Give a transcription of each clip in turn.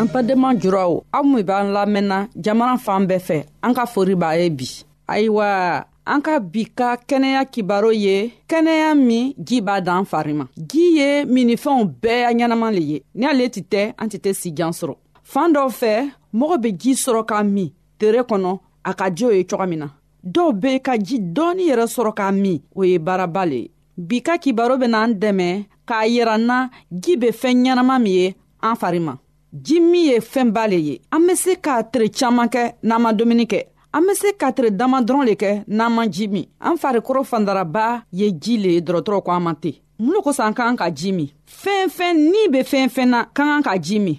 an badenma juraw aw min b'an lamɛnna jamana fan bɛɛ fɛ an ka fori b'a ye bi ayiwa an ka bi ka kɛnɛya kibaro ye kɛnɛya min ji b'a dan fari ma ji ye minnifɛnw bɛɛ ɲɛnama le ye ni ale tɛ tɛ an tɛ tɛ sijan sɔrɔ fan dɔw fɛ mɔgɔ bɛ ji sɔrɔ k'a min tere kɔnɔ a ka jo ye cogo min na dɔw be ka ji dɔɔni yɛrɛ sɔrɔ k'a min o ye baaraba le ye bi ka kibaro bena an dɛmɛ k'a yira n na ji be fɛɛn ɲɛnama min ye an fari ma ji min ye fɛnba le ye an be se ka tere caaman kɛ n'an ma dumuni kɛ an be se ka tere dama dɔrɔn le kɛ n'an ma ji min an farikɔrɔ fandaraba ye ji le ye dɔrɔtɔrɔ ko an ma ten mun lo kosɔn an k'an ka ji min fɛn fɛn ni be fɛn fɛn na ka kan ka ji min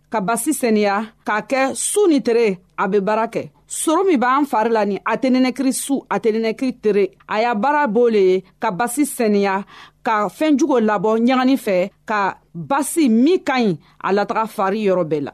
ka basi sɛniya k'a kɛ su ni tere a be baara kɛ soro min b'an fari la ni a tɛ nɛnɛkiri su a tɛ nɛnɛkiri tere a y'a baara b'o le ye ka basi sɛniya ka fɛɛn jugo labɔ ɲagani fɛ ka basi min ka ɲi a lataga fari yɔrɔ bɛɛ la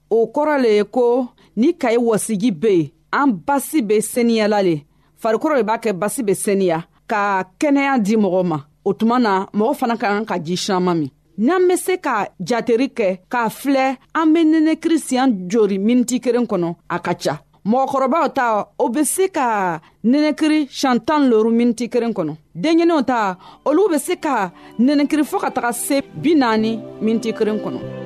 o kɔrɔ le ye ko ni kayi wɔsigi be yen an basi be seniyala le farikolo le b'a kɛ basi be seniya ka kɛnɛya di mɔgɔ ma o tuma na mɔgɔ fana ka kan ka ji siyaman min n'an be se ka jateri kɛ k'a filɛ an be nenekirisiyan jori miniti keren kɔnɔ a ka ca mɔgɔkɔrɔbaw ta o bɛ se ka nɛnɛkiri siɲɛ tan ni loru miniti kelen kɔnɔ denɲɛninw ta olu bɛ se ka nɛnɛkiri fɔ ka taga se bi naani miniti kelen kɔnɔ.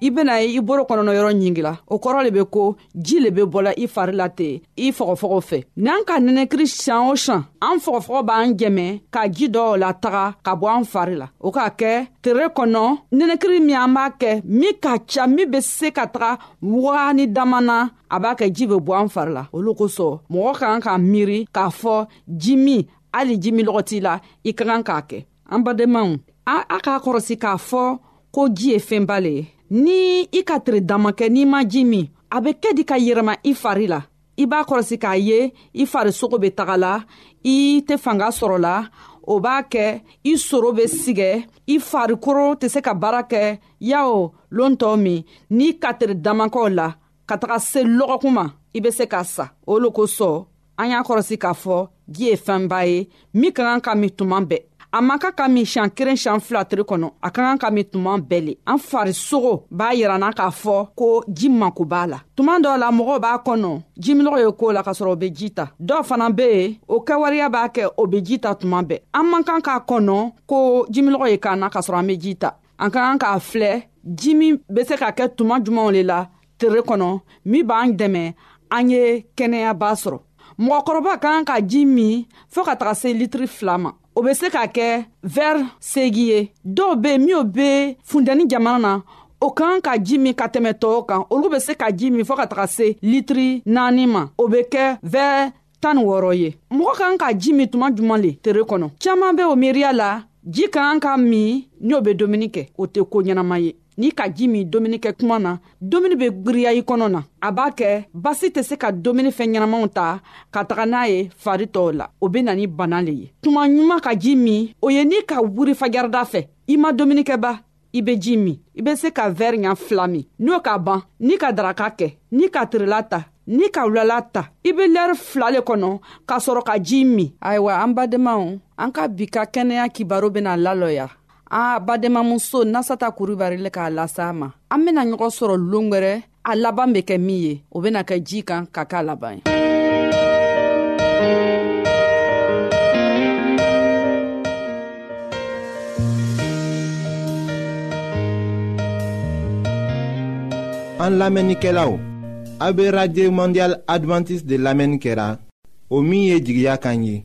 i bena i boro kɔnɔnɔ yɔrɔ ɲingila o kɔrɔ le be ko ji le be bɔla i fari la ten i fɔgɔfɔgɔ fɛ n'an ka nɛnɛkiri sian o sian an fɔgɔfɔgɔ b'an jɛmɛ ka ji dɔw la taga ka bɔ an fari la o k'a kɛ tere kɔnɔ nɛnɛkiri min an b'a kɛ min ka ca min be se ka taga wagani damana a b'a kɛ ji be bɔ an fari la olu kosɔn mɔgɔ ka kan ka miiri k'a fɔ ji min hali ji min lɔgɔ t'i la i ka kan k'a kɛ an badenmaw a a k'a kɔrɔsi k'a fɔ ko ji ye fɛnba le ye ni i ka tere dama kɛ n'i ma ji min a be kɛ di ka yɛrɛma i fari la i b'a kɔrɔsi k'a ye i farisogo be taga la i tɛ fanga sɔrɔ la o b'a kɛ i soro be sigɛ i farikoro tɛ se ka baara kɛ yawo lontɔ min n'i ka tere damakɛw la ka taga se lɔgɔkun ma i be se ka sa o lo kosɔn an y'a kɔrɔsi k'a fɔ ji ye fɛnba ye min ka kan ka min tuma bɛɛ a man kan ka min siɲan kelen siɲan fila tiri kɔnɔ a ka kan ka min tuma bɛɛ le an farisogo b'a yiranna k'a fɔ ko ji mako b'a la tuma dɔw la mɔgɔw b'a kɔnɔ jiminɔgɔ ye koo la k'a sɔrɔ o be ji ta dɔw fana be yen o kɛwariya b'a kɛ o be ji ta tuma bɛɛ an man kan k'a kɔnɔ ko jiminɔgɔ ye k'an na k'a sɔrɔ an be ji ta an ka kan k'a filɛ ji min be se ka kɛ tuma jumanw le la tere kɔnɔ min b'an dɛmɛ an ye kɛnɛyaba sɔrɔ mɔgɔkɔrɔba ka kan ka ji min fɔɔ ka taga se litiri fila ma o be se ka kɛ vɛri segi ye dɔw be minw be fundɛni jamana na o ka kan ka ji min ka tɛmɛ tɔɔw kan olu be se ka ji min fɔɔ ka taga se litiri naani ma o be kɛ vɛɛ tan ni wɔɔrɔ ye mɔgɔ kan ka ji min tuma juman le tere kɔnɔ caaman be o miiriya la ji ka kan ka min ni o be dumuni kɛ o tɛ ko ɲɛnama ye n'i ka ji min dumuni kɛ kuma na dumuni bɛ giriya i kɔnɔ na a b'a kɛ basi tɛ se ka dumuni fɛn ɲɛnamaw ta ka taga n'a ye fari tɔw la o bɛ na ni bana le ye tuma ɲuman ka ji min o ye n'i ka wuri fajarida fɛ i ma dumuni kɛba i be ji min i be se ka vɛri ɲa fila min n'o ka ban ni ka daraka kɛ ni ka tirila ta ni ka wulala ta i be lɛri fila le kɔnɔ k'a sɔrɔ ka ji min ayiwa an badenmaw an ka bi ka kɛnɛya kibaro bena lalɔya a badenmamuso nasata kuribari le k'a lasa ma an bena ɲɔgɔn sɔrɔ longwɛrɛ a laban bɛ kɛ min ye o bɛna kɛ ji kan ka k'a laban ye an lamɛnnikɛlaw a bɛ radio mondial adventiste de lamɛnni kɛra o min ye jigiya kan ye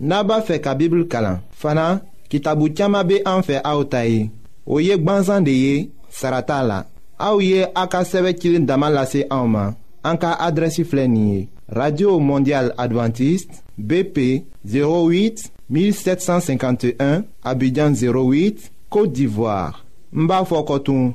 n'a b'a fɛ ka bibulu kalan fana kitabu caman bɛ an fɛ aw ta ye o ye gbansan de ye sara t'a la aw ye a ka sɛbɛn cilen dama lase anw ma an ka adrɛsi filɛ nin ye radio mondial adventiste bp 08 1751 abidjan 08 côte d'ivoire n b'a fɔ kɔtun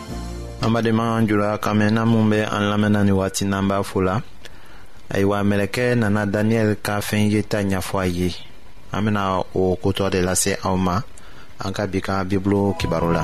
an badenma an jula ka mɛn na minnu bɛ an lamɛnna ni waati n'an b'a fo la ayiwa mɛlɛkɛ nana daniyɛli ka fɛn yeta ɲɛfɔ a ye an bena o kotɔ de lase aw ma an ka bi ka bibulu kibaru la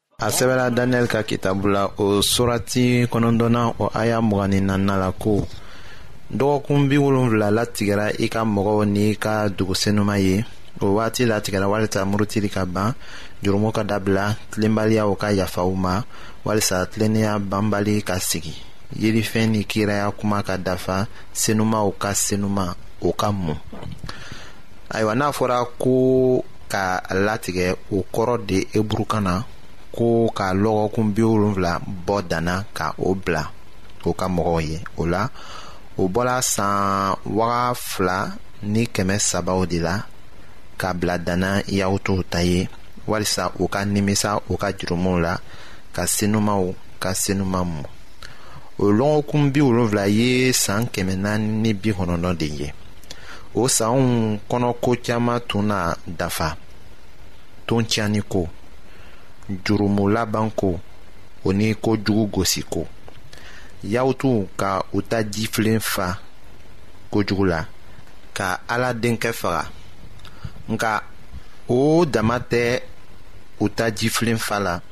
a sɛbɛla daniyɛli ka kitabu la o surati kɔnɔntɔnna o aya mugan ni nanina la ko dɔgɔkun bi wolonfila latigɛra i ka mɔgɔw n'i ka dugusenuma ye o waati latigɛra walisa murutili ka ban jurumu ka dabila tilenbaliyaw ka yafa u ma walisa tilennenya banbali ka sigi yelifɛn ni kiraya kuma ka dafa senumaw ka senuma o ka mun ayiwa n'a fɔra ko ka latigɛ o kɔrɔ de eburukan na ko ka lɔgɔkun bi wolonfila bɔ danna ka o bila o ka mɔgɔw ye o la o bɔla san waga fila ni kɛmɛ sabaw de la ka bila danna yahutuw ta ye walisa u ka nimisa u ka jurumuw la ka senumaw ka senuma mɔ o lɔgɔkun bi wolonfila ye san kɛmɛ naani ni bi kɔnɔntɔn de ye o sanw kɔnɔ ko caman tun na dafa ton tiɲɛni ko jurumu laban ko o ni ko jugu gosi ko yawutu ka u ta jifilen fa kojugu la ka ala denkɛ faga nka o dama tɛ u ta jifilen fa la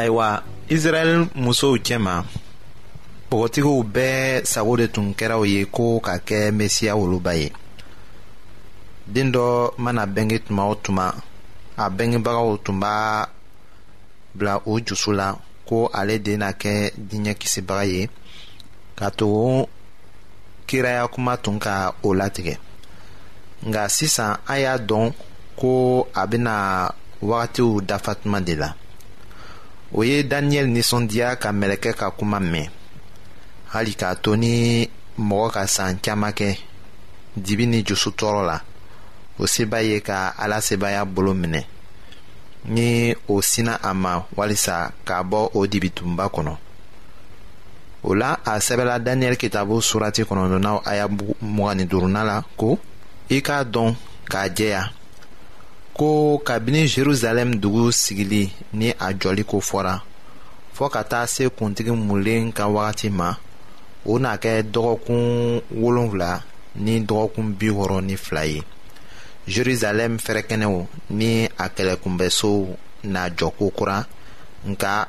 ayiwa israɛl musow cɛma bɔgɔtigiw bɛɛ sago de tun kɛra u ye ko ka kɛ mesiya woloba ye den dɔ mana bɛnge tuma o tuma a bɛngebagaw tun b'a bila o jusu la ko ale de na kɛ diɲɛ kisibaga ye ka tugu kiraya kuma tun ka o latigɛ nka sisan an y'a dɔn ko a bɛna wagatiw dafa tuma de la o ye daniyɛli nisɔndiya ka mɛlɛkɛ ka kuma mɛn hali k'a to ni mɔgɔ ka san caman kɛ dibi ni jusu tɔɔrɔ la o seba ye ka ala sebaya bolo minɛ ni o sina a ma walisa k'a bɔ o dibitunba kɔnɔ o la a sɛbɛla daniyɛli kitabu surati kɔnɔntɔnnaw aya mugan ni duruna la ko i k'a dɔn k'a jɛya ko kabini jerusalɛm dugu sigili ni a jɔli ko fɔra fɔɔ ka taa se kuntigi mulen ka wagati ma o na kɛ dɔgɔkun wolonfila ni dɔgɔkun bi wɔɔrɔ ni fila ye jerusalɛm fɛrɛkɛnɛw ni a kɛlɛkunbɛsow na jɔko kura nka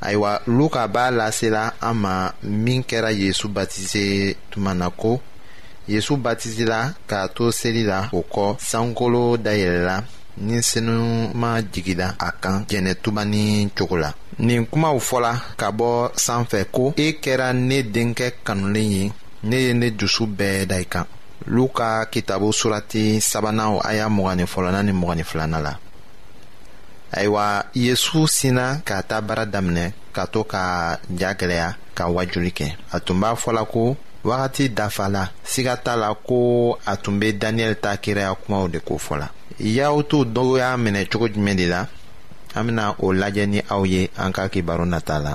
ayiwa luka b'a lasela an ma min kɛra yezu batize tuma na ko yezu batizela k'a to seli la o kɔ sankolo dayɛlɛla ni senuma jigila a kan jɛnɛtuba ni cogo la nin kumaw fɔla ka bɔ sanfɛ ko e kɛra ne denkɛ kanulen ye ne ye ne dusu bɛɛ da i kan luka kitabu surati sabanan o aya mɔgɔnin fɔlɔna ni mɔgɔnin filana la ayiwa yesu sinna ka taa baara daminɛ ka to ka ja gɛlɛya ka wajuli kɛ a tun b'a fɔla ko wagati dafa la siga t'a la ko a tun bɛ daniyɛli ta kiraya kumaw de ko fɔla yaw t'u dɔw y'a minɛ cogo jumɛn de la an bɛna o lajɛ ni aw ye an ka kibaru nata la.